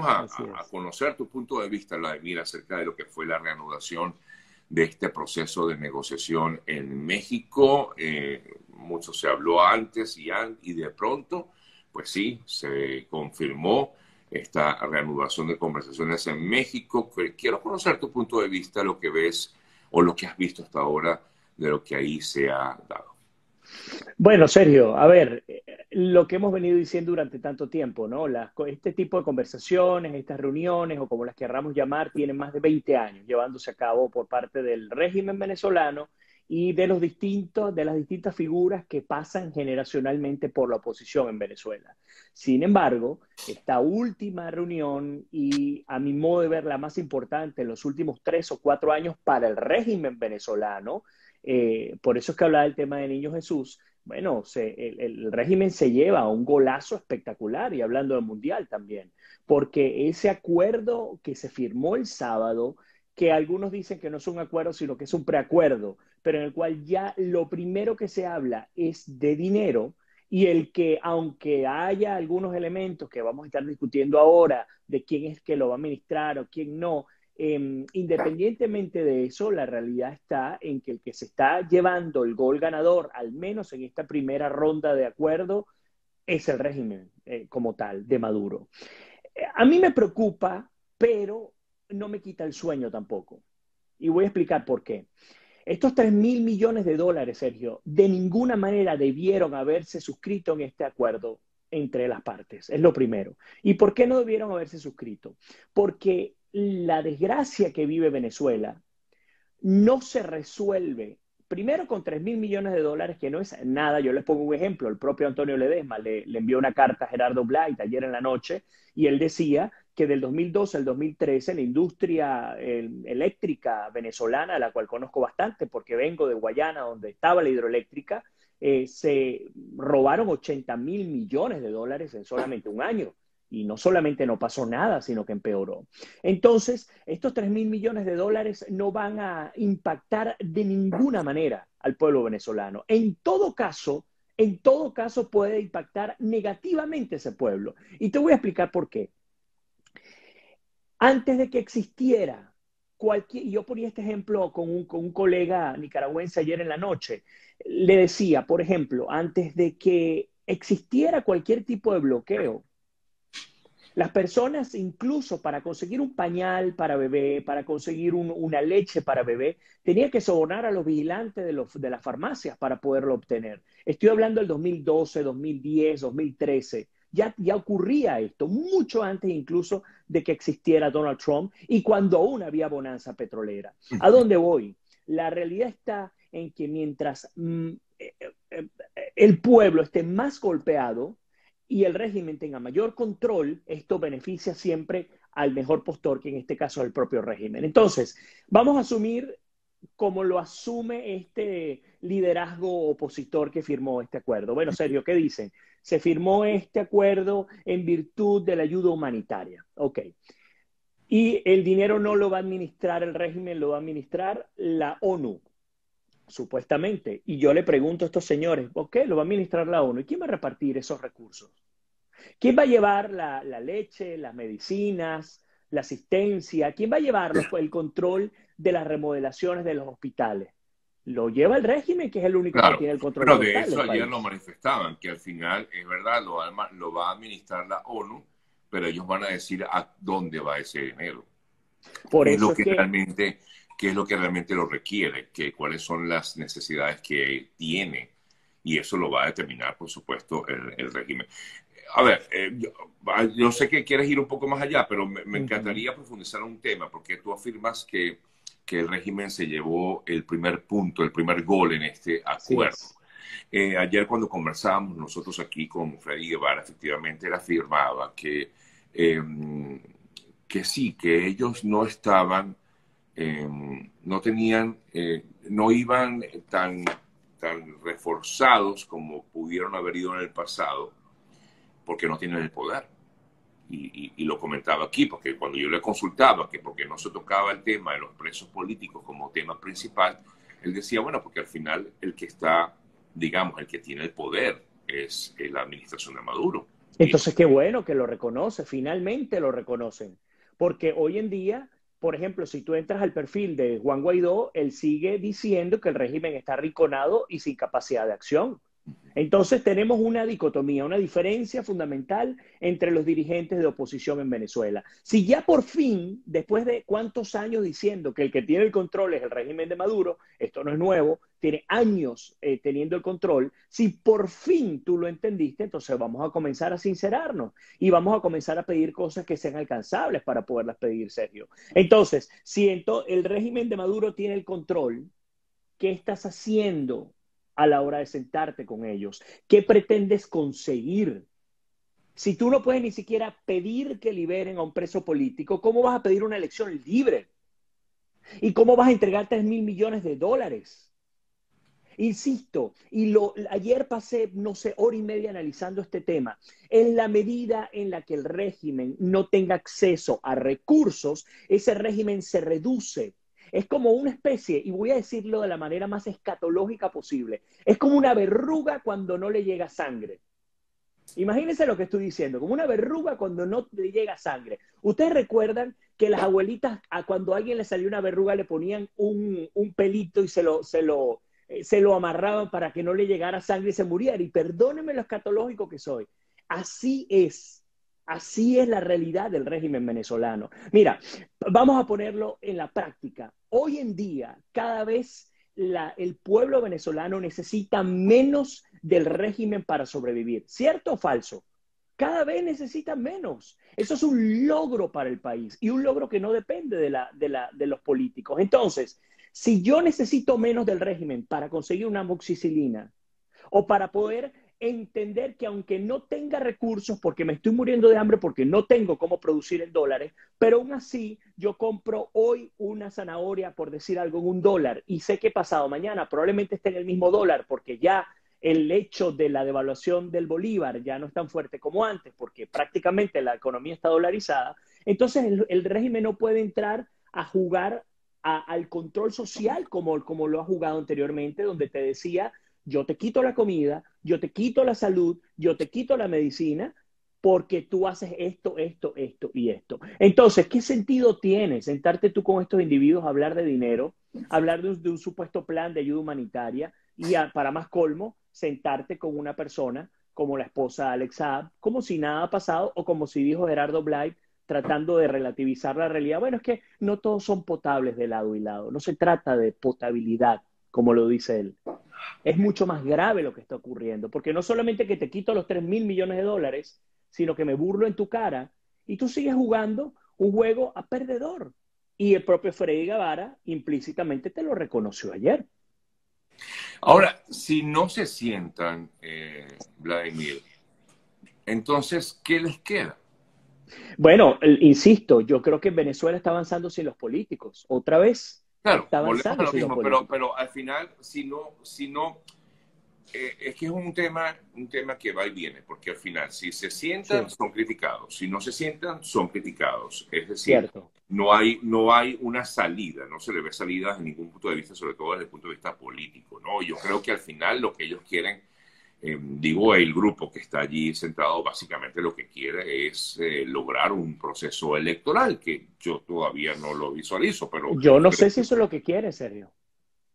vamos a, conocer tu punto de vista, Vladimir, acerca de lo que fue la reanudación de este proceso de negociación en México. Eh, mucho se habló antes y, y de pronto, pues sí, se confirmó esta reanudación de conversaciones en México. Quiero conocer tu punto de vista, lo que ves o lo que has visto hasta ahora de lo que ahí se ha dado. Bueno, Sergio, a ver, lo que hemos venido diciendo durante tanto tiempo, ¿no? este tipo de conversaciones, estas reuniones, o como las querramos llamar, tienen más de 20 años llevándose a cabo por parte del régimen venezolano y de los distintos, de las distintas figuras que pasan generacionalmente por la oposición en Venezuela. Sin embargo, esta última reunión, y a mi modo de ver la más importante en los últimos tres o cuatro años para el régimen venezolano, eh, por eso es que hablaba del tema de Niño Jesús, bueno, el, régimen se lleva un golazo espectacular, y hablando del Mundial también, porque ese acuerdo que se firmó el sábado, que algunos dicen que no es un acuerdo, sino que es un preacuerdo, pero en el cual ya lo primero que se habla es de dinero, y el que, aunque haya algunos elementos que vamos a estar discutiendo ahora, de quién es que lo va a administrar o quién no, Em, independientemente de eso, la realidad está en que el que se está llevando el gol ganador, al menos en esta primera ronda de acuerdo, es el régimen eh, como tal de Maduro. Eh, a mí me preocupa, pero no me quita el sueño tampoco. Y voy a explicar por qué. Estos 3 mil millones de dólares, Sergio, de ninguna manera debieron haberse suscrito en este acuerdo entre las partes. Es lo primero. ¿Y por qué no debieron haberse suscrito? Porque la desgracia que vive Venezuela no se resuelve primero con 3 mil millones de dólares, que no es nada. Yo les pongo un ejemplo. El propio Antonio Ledesma le, envió una carta a Gerardo Blight ayer en la noche y él decía que del 2012 al 2013 la industria eléctrica venezolana, la cual conozco bastante porque vengo de Guayana, donde estaba la hidroeléctrica, eh, se robaron 80 mil millones de dólares en solamente un año y no solamente no pasó nada, sino que empeoró. Entonces, estos 3 mil millones de dólares no van a impactar de ninguna manera al pueblo venezolano. En todo caso, en todo caso puede impactar negativamente ese pueblo. Y te voy a explicar por qué. Antes de que existiera cualquier, yo ponía este ejemplo con un, con un colega nicaragüense ayer en la noche, le decía, por ejemplo, antes de que existiera cualquier tipo de bloqueo, las personas, incluso para conseguir un pañal para bebé, para conseguir una leche para bebé, tenían que sobornar a los vigilantes de, de las farmacias para poderlo obtener. Estoy hablando del 2012, 2010, 2013. Ya, ya, ocurría esto, mucho antes incluso de que existiera Donald Trump y cuando aún había bonanza petrolera. ¿A dónde voy? La realidad está en que mientras mm, eh, eh, eh, el pueblo esté más golpeado, y el régimen tenga mayor control, esto beneficia siempre al mejor postor, que en este caso es el propio régimen. Entonces, vamos a asumir como lo asume este liderazgo opositor que firmó este acuerdo. Bueno, serio, ¿qué dicen? Se firmó este acuerdo en virtud de la ayuda humanitaria. Ok. Y el dinero no lo va a administrar el régimen, lo va a administrar la ONU supuestamente. Y yo le pregunto a estos señores, ¿ok? Lo va a administrar la ONU. ¿Y quién va a repartir esos recursos? ¿Quién va a llevar la, leche, las medicinas, la asistencia? ¿Quién va a llevar el control de las remodelaciones de los hospitales? Lo lleva el régimen, que es el único que tiene el control. Pero de eso ayer lo manifestaban, que al final, es verdad, lo, lo va a administrar la ONU, pero ellos van a decir a dónde va ese dinero. Por eso es lo que, realmente qué es lo que realmente lo requiere, que, cuáles son las necesidades que tiene. Y eso lo va a determinar, por supuesto, el, régimen. A ver, eh, yo, sé que quieres ir un poco más allá, pero me, encantaría profundizar un tema, porque tú afirmas que, que, el régimen se llevó el primer punto, el primer gol en este acuerdo. Eh, ayer cuando conversábamos nosotros aquí con Freddy Guevara, efectivamente él afirmaba que, em, que sí, que ellos no estaban Em, no tenían, eh, no iban tan, tan reforzados como pudieron haber ido en el pasado, porque no tienen el poder. Y, lo comentaba aquí, porque cuando yo le consultaba que porque no se tocaba el tema de los presos políticos como tema principal, él decía, bueno, porque al final el que está, digamos, el que tiene el poder es la administración de Maduro. Entonces, qué bueno que lo reconoce, finalmente lo reconocen. Porque hoy en día, por ejemplo, si tú entras al perfil de Juan Guaidó, él sigue diciendo que el régimen está arrinconado y sin capacidad de acción. Entonces tenemos una dicotomía, una diferencia fundamental entre los dirigentes de oposición en Venezuela. Si ya por fin, después de cuántos años diciendo que el que tiene el control es el régimen de Maduro, esto no es nuevo, tiene años eh, teniendo el control, si por fin tú lo entendiste, entonces vamos a comenzar a sincerarnos y vamos a comenzar a pedir cosas que sean alcanzables para poderlas pedir, Sergio. Entonces, si el régimen de Maduro tiene el control, ¿qué estás haciendo a la hora de sentarte con ellos? ¿Qué pretendes conseguir? Si tú no puedes ni siquiera pedir que liberen a un preso político, ¿cómo vas a pedir una elección libre? ¿Y cómo vas a entregar 3 mil millones de dólares? Insisto, y lo, ayer pasé, no sé, hora y media analizando este tema. En la medida en la que el régimen no tenga acceso a recursos, ese régimen se reduce es como una especie, y voy a decirlo de la manera más escatológica posible, es como una verruga cuando no le llega sangre. Imagínense lo que estoy diciendo, como una verruga cuando no le llega sangre. Ustedes recuerdan que las abuelitas, a cuando a alguien le salió una verruga, le ponían un, pelito y se lo, se, lo, eh, se lo amarraban para que no le llegara sangre y se muriera. Y perdónenme lo escatológico que soy. Así es Así es la realidad del régimen venezolano. Mira, vamos a ponerlo en la práctica. Hoy en día, cada vez el pueblo venezolano necesita menos del régimen para sobrevivir. ¿Cierto o falso? Cada vez necesita menos. Eso es un logro para el país y un logro que no depende de, de los políticos. Entonces, si yo necesito menos del régimen para conseguir una amoxicilina o para poder entender que aunque no tenga recursos, porque me estoy muriendo de hambre, porque no tengo cómo producir en dólares, pero aún así yo compro hoy una zanahoria, por decir algo, en un dólar, y sé que pasado mañana probablemente esté en el mismo dólar, porque ya el hecho de la devaluación del bolívar ya no es tan fuerte como antes, porque prácticamente la economía está dolarizada, entonces el, régimen no puede entrar a jugar al control social como, como lo ha jugado anteriormente, donde te decía yo te quito la comida, yo te quito la salud, yo te quito la medicina, porque tú haces esto, esto, esto y esto. Entonces, ¿qué sentido tiene sentarte tú con estos individuos a hablar de dinero, hablar de un, supuesto plan de ayuda humanitaria y para más colmo, sentarte con una persona como la esposa Alex Saab, como si nada ha pasado o como si dijo Gerardo Blight, tratando de relativizar la realidad. Bueno, es que no todos son potables de lado y lado, no se trata de potabilidad, como lo dice él es mucho más grave lo que está ocurriendo, porque no solamente que te quito los 3 mil millones de dólares, sino que me burlo en tu cara y tú sigues jugando un juego a perdedor. Y el propio Freddy Guevara implícitamente te lo reconoció ayer. Ahora, si no se sientan, eh, Vladimir, entonces, ¿qué les queda? Bueno, insisto, yo creo que Venezuela está avanzando sin los políticos. Otra vez, Claro, volvemos a lo mismo, pero, pero al final, si no, si no, eh, es que es un tema, un tema que va y viene, porque al final, si se sientan, son criticados, si no se sientan, son criticados. Es decir, no hay, no hay una salida, no se le ve salida desde ningún punto de vista, sobre todo desde el punto de vista político, ¿no? Yo creo que al final lo que ellos quieren eh, digo, el grupo que está allí centrado básicamente lo que quiere es eh, lograr un proceso electoral que yo todavía no lo visualizo, pero... Yo no sé si eso es lo que quiere, Sergio.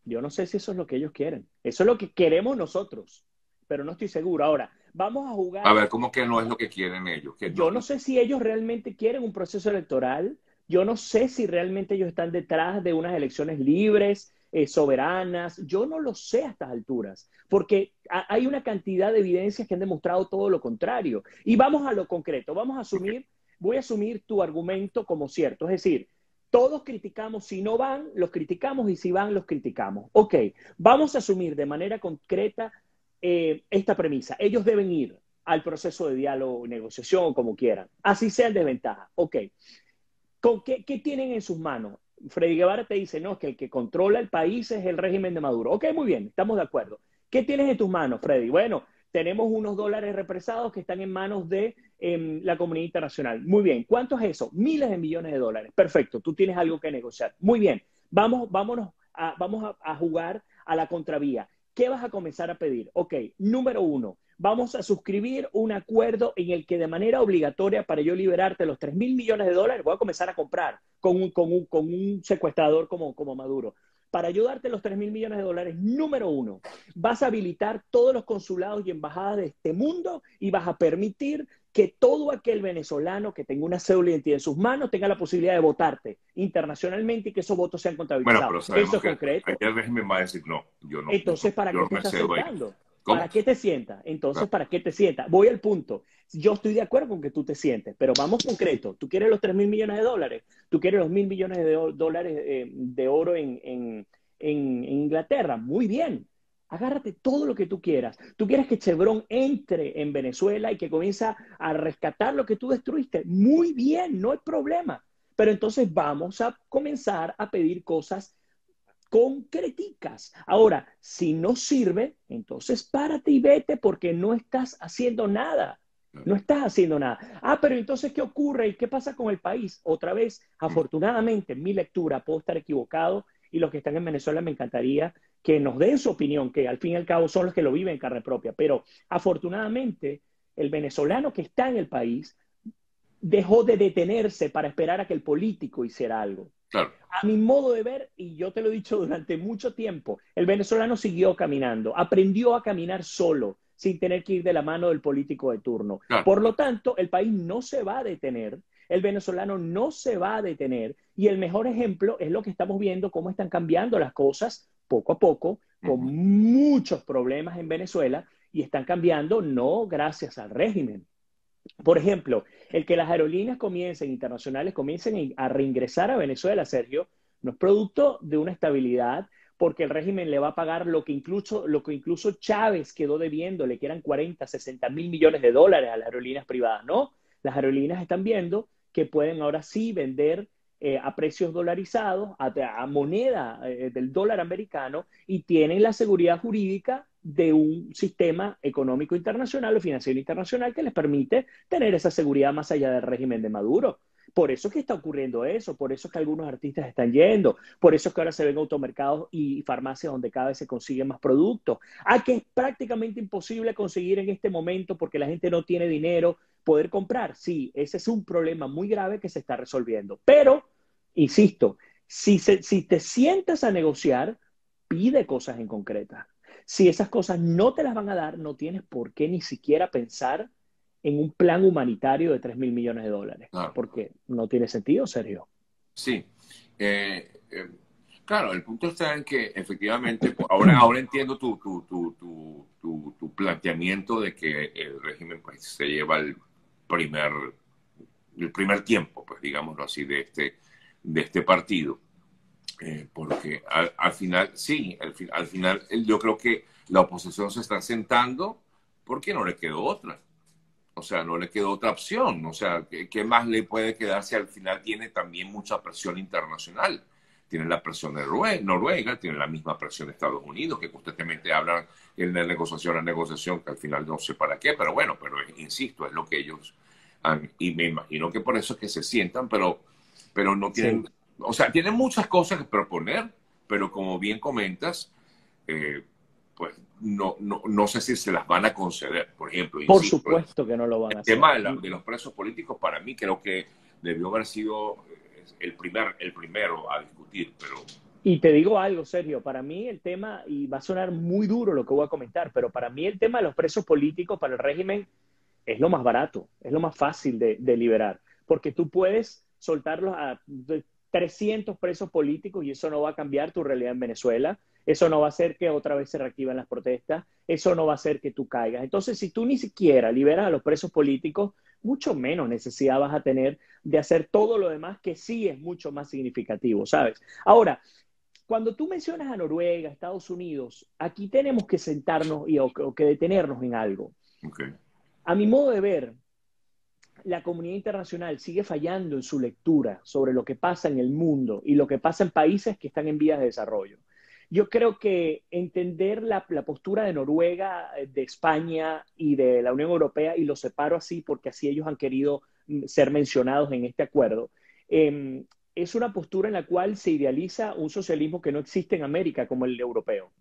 Yo no sé si eso es lo que ellos quieren. Eso es lo que queremos nosotros, pero no estoy seguro. Ahora, vamos a jugar... A ver, ¿cómo que no es lo que quieren ellos? yo no sé si ellos realmente quieren un proceso electoral. Yo no sé si realmente ellos están detrás de unas elecciones libres, eh, soberanas. Yo no lo sé a estas alturas, porque hay una cantidad de evidencias que han demostrado todo lo contrario. Y vamos a lo concreto, vamos a asumir, voy a asumir tu argumento como cierto, es decir, todos criticamos, si no van, los criticamos y si van, los criticamos. Ok, vamos a asumir de manera concreta eh, esta premisa. Ellos deben ir al proceso de diálogo, negociación, como quieran, así sea en desventaja. Ok, ¿con qué, qué tienen en sus manos? Freddy Guevara te dice, no, que el que controla el país es el régimen de Maduro. Ok, muy bien, estamos de acuerdo. ¿Qué tienes en tus manos, Freddy? Bueno, tenemos unos dólares represados que están en manos de em, la comunidad internacional. Muy bien, ¿cuánto es eso? Miles de millones de dólares. Perfecto, tú tienes algo que negociar. Muy bien, vamos, vámonos a, vamos a, jugar a la contravía. ¿Qué vas a comenzar a pedir? Ok, número uno, vamos a suscribir un acuerdo en el que de manera obligatoria para yo liberarte los 3 mil millones de dólares, voy a comenzar a comprar con un, con un, con un secuestrador como, como Maduro. Para ayudarte los 3 mil millones de dólares, número uno, vas a habilitar todos los consulados y embajadas de este mundo y vas a permitir que todo aquel venezolano que tenga una cédula de identidad en sus manos tenga la posibilidad de votarte internacionalmente y que esos votos sean contabilizados. Bueno, Eso es concreto. El régimen va a decir no, yo no. Entonces, ¿para qué te estás ¿Para qué te sientas? Entonces, ¿para qué te sientas? Voy al punto. Yo estoy de acuerdo con que tú te sientes, pero vamos concreto. Tú quieres los 3 mil millones de dólares, tú quieres los mil millones de dólares eh, de oro en, en, en, Inglaterra. Muy bien. Agárrate todo lo que tú quieras. Tú quieres que Chevron entre en Venezuela y que comience a rescatar lo que tú destruiste. Muy bien, no hay problema. Pero entonces vamos a comenzar a pedir cosas concreticas. Ahora, si no sirve, entonces párate y vete porque no estás haciendo nada. No estás haciendo nada. Ah, pero entonces, ¿qué ocurre y qué pasa con el país? Otra vez, afortunadamente, en mi lectura, puedo estar equivocado y los que están en Venezuela me encantaría que nos den su opinión, que al fin y al cabo son los que lo viven en carne propia. Pero afortunadamente, el venezolano que está en el país dejó de detenerse para esperar a que el político hiciera algo. A mi modo de ver, y yo te lo he dicho durante mucho tiempo, el venezolano siguió caminando, aprendió a caminar solo, sin tener que ir de la mano del político de turno. Por lo tanto, el país no se va a detener, el venezolano no se va a detener, y el mejor ejemplo es lo que estamos viendo, cómo están cambiando las cosas poco a poco, con muchos problemas en Venezuela, y están cambiando no gracias al régimen, por ejemplo, el que las aerolíneas comiencen, internacionales, comiencen a reingresar a Venezuela, Sergio, no es producto de una estabilidad, porque el régimen le va a pagar lo que incluso, lo que incluso Chávez quedó debiéndole, que eran 40, 60 mil millones de dólares a las aerolíneas privadas. No, las aerolíneas están viendo que pueden ahora sí vender eh, a precios dolarizados, a, moneda eh, del dólar americano, y tienen la seguridad jurídica de un sistema económico internacional o financiero internacional que les permite tener esa seguridad más allá del régimen de Maduro. Por eso es que está ocurriendo eso, por eso es que algunos artistas están yendo, por eso es que ahora se ven automercados y farmacias donde cada vez se consiguen más productos. A que es prácticamente imposible conseguir en este momento porque la gente no tiene dinero poder comprar. Sí, ese es un problema muy grave que se está resolviendo. Pero, insisto, si, si te sientas a negociar, pide cosas en concretas. Si esas cosas no te las van a dar, no tienes por qué ni siquiera pensar en un plan humanitario de 3 mil millones de dólares. Porque no tiene sentido, Sergio. Sí. Eh, eh, claro, el punto está en que efectivamente, ahora, ahora entiendo tu, tu, tu, tu, planteamiento de que el régimen pues, se lleva el primer, el primer tiempo, pues digámoslo así, de este, de este partido. Eh, porque al, final, sí, al, al, final yo creo que la oposición se está sentando porque no le quedó otra. O sea, no le quedó otra opción. O sea, ¿qué, más le puede quedar si al final tiene también mucha presión internacional? Tiene la presión de Noruega, tiene la misma presión de Estados Unidos, que constantemente hablan en la negociación, la negociación, que al final no sé para qué, pero bueno, pero insisto, es lo que ellos han, y me imagino que por eso es que se sientan, pero, pero no tienen o sea, tienen muchas cosas que proponer, pero como bien comentas, eh, pues no, no, no, sé si se las van a conceder, por ejemplo. Por supuesto que no lo van a hacer. El tema de, los presos políticos, para mí, creo que debió haber sido eh, el, primer, el primero a discutir, pero... Y te digo algo, Sergio, para mí el tema, y va a sonar muy duro lo que voy a comentar, pero para mí el tema de los presos políticos para el régimen es lo más barato, es lo más fácil de, de liberar, porque tú puedes soltarlos a 300 presos políticos y eso no va a cambiar tu realidad en Venezuela. Eso no va a hacer que otra vez se reactiven las protestas. Eso no va a hacer que tú caigas. Entonces, si tú ni siquiera liberas a los presos políticos, mucho menos necesidad vas a tener de hacer todo lo demás que sí es mucho más significativo, ¿sabes? Ahora, cuando tú mencionas a Noruega, Estados Unidos, aquí tenemos que sentarnos y, o, que detenernos en algo. A mi modo de ver, la comunidad internacional sigue fallando en su lectura sobre lo que pasa en el mundo y lo que pasa en países que están en vías de desarrollo. Yo creo que entender la, postura de Noruega, eh, de España y de la Unión Europea, y lo separo así porque así ellos han querido mm, ser mencionados en este acuerdo, em, es una postura en la cual se idealiza un socialismo que no existe en América como el europeo.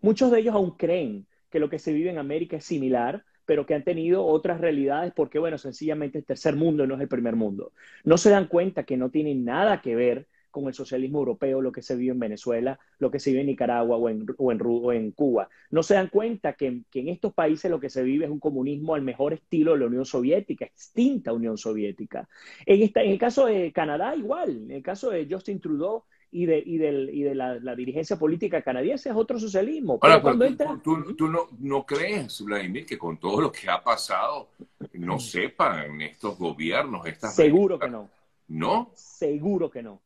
Muchos de ellos aún creen que lo que se vive en América es similar, pero que han tenido otras realidades porque, bueno, sencillamente el tercer mundo no es el primer mundo. No se dan cuenta que no tienen nada que ver con el socialismo europeo, lo que se vive en Venezuela, lo que se vive en Nicaragua o en, o en, Cuba. No se dan cuenta que, en estos países lo que se vive es un comunismo al mejor estilo de la Unión Soviética, extinta Unión Soviética. En, esta, en el caso de Canadá, igual. En el caso de Justin Trudeau, y de, y y de la, dirigencia política canadiense es otro socialismo. Pero cuando entra... tú, tú, no, no, crees, Vladimir, que con todo lo que ha pasado no sepan estos gobiernos, estas... Seguro que no. ¿No? Seguro que no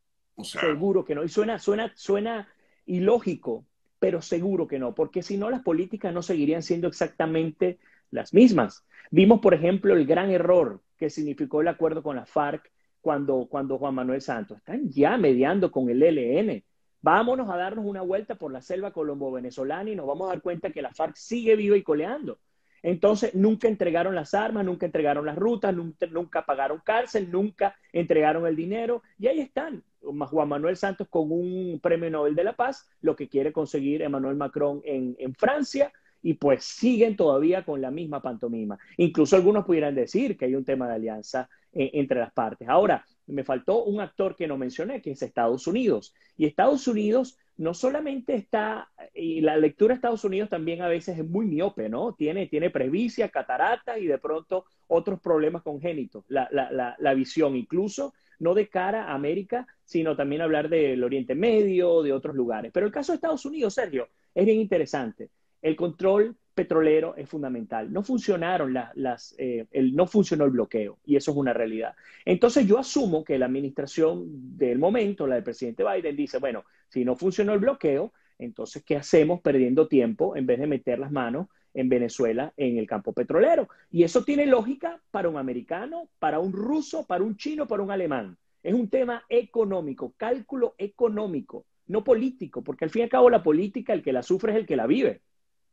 seguro que no. Y suena, suena, suena ilógico, pero seguro que no, porque si no las políticas no seguirían siendo exactamente las mismas. Vimos, por ejemplo, el gran error que significó el acuerdo con la FARC cuando, cuando Juan Manuel Santos. Están ya mediando con el ELN. Vámonos a darnos una vuelta por la selva colombo-venezolana y nos vamos a dar cuenta que la FARC sigue viva y coleando. Entonces, nunca entregaron las armas, nunca entregaron las rutas, nunca, pagaron cárcel, nunca entregaron el dinero. Y ahí están, Juan Manuel Santos con un premio Nobel de la Paz, lo que quiere conseguir Emmanuel Macron en Francia, y pues siguen todavía con la misma pantomima. Incluso algunos pudieran decir que hay un tema de alianza eh, entre las partes. Ahora, me faltó un actor que no mencioné, que es Estados Unidos. Y Estados Unidos no solamente está, y la lectura de Estados Unidos también a veces es muy miope, ¿no? Tiene, tiene presbicia, catarata y de pronto otros problemas congénitos, la, la, la, visión, incluso no de cara a América, sino también hablar del Oriente Medio, de otros lugares. Pero el caso de Estados Unidos, Sergio, es bien interesante. El control petrolero es fundamental. No funcionaron las, eh, el, no funcionó el bloqueo y eso es una realidad. Entonces yo asumo que la administración del momento, la del presidente Biden, dice, bueno, si no funcionó el bloqueo, entonces, ¿qué hacemos perdiendo tiempo en vez de meter las manos en Venezuela en el campo petrolero? Y eso tiene lógica para un americano, para un ruso, para un chino, para un alemán. Es un tema económico, cálculo económico, no político, porque al fin y al cabo la política, el que la sufre es el que la vive.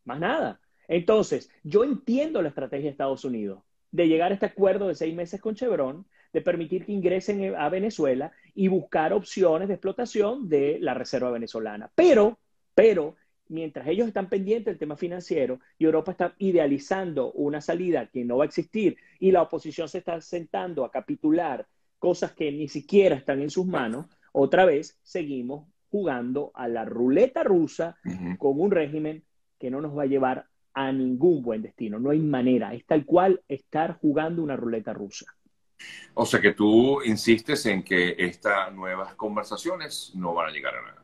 Más nada. Entonces, yo entiendo la estrategia de Estados Unidos de llegar a este acuerdo de seis meses con Chevron, de permitir que ingresen a Venezuela y buscar opciones de explotación de la reserva venezolana. Pero, pero, mientras ellos están pendientes del tema financiero y Europa está idealizando una salida que no va a existir y la oposición se está sentando a capitular cosas que ni siquiera están en sus manos, otra vez seguimos jugando a la ruleta rusa con un régimen que no nos va a llevar a ningún buen destino. No hay manera. Es tal cual estar jugando una ruleta rusa. O sea que tú insistes en que estas nuevas conversaciones no van a llegar a nada.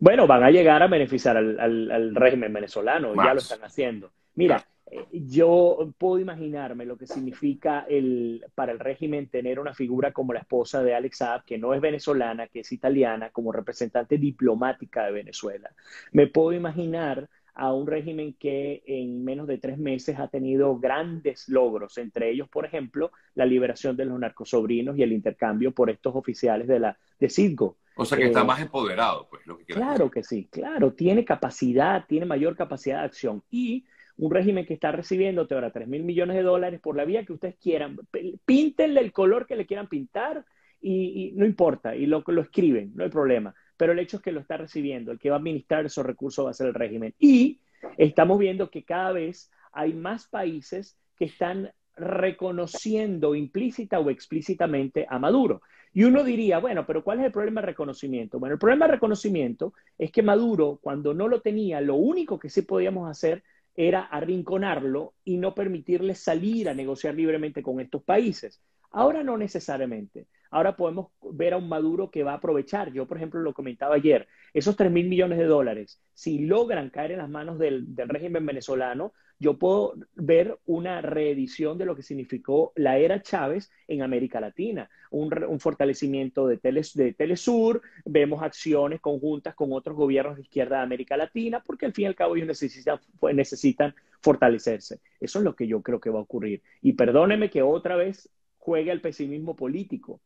Bueno, van a llegar a beneficiar al, régimen venezolano, ya lo están haciendo. Mira, eh, yo puedo imaginarme lo que significa el, para el régimen tener una figura como la esposa de Alex Saab, que no es venezolana, que es italiana, como representante diplomática de Venezuela. Me puedo imaginar a un régimen que en menos de tres meses ha tenido grandes logros, entre ellos, por ejemplo, la liberación de los narcosobrinos y el intercambio por estos oficiales de la de Citgo. O sea que está eh, más empoderado, pues, lo que Claro que sí, claro, tiene capacidad, tiene mayor capacidad de acción. Y un régimen que está recibiéndote ahora 3 mil millones de dólares por la vía que ustedes quieran, píntenle el color que le quieran pintar y, no importa, y lo, lo escriben, no hay problema pero el hecho es que lo está recibiendo, el que va a administrar esos recursos va a ser el régimen. Y estamos viendo que cada vez hay más países que están reconociendo implícita o explícitamente a Maduro. Y uno diría, bueno, pero ¿cuál es el problema de reconocimiento? Bueno, el problema de reconocimiento es que Maduro, cuando no lo tenía, lo único que sí podíamos hacer era arrinconarlo y no permitirle salir a negociar libremente con estos países. Ahora no necesariamente. Ahora podemos ver a un Maduro que va a aprovechar. Yo, por ejemplo, lo comentaba ayer, esos 3 mil millones de dólares, si logran caer en las manos del, régimen venezolano, yo puedo ver una reedición de lo que significó la era Chávez en América Latina, un, fortalecimiento de, de Telesur, vemos acciones conjuntas con otros gobiernos de izquierda de América Latina, porque al fin y al cabo ellos necesitan, necesitan fortalecerse. Eso es lo que yo creo que va a ocurrir. Y perdóneme que otra vez juegue al pesimismo político.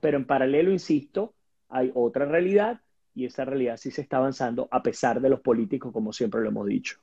Pero en paralelo, insisto, hay otra realidad y esa realidad sí se está avanzando a pesar de los políticos, como siempre lo hemos dicho.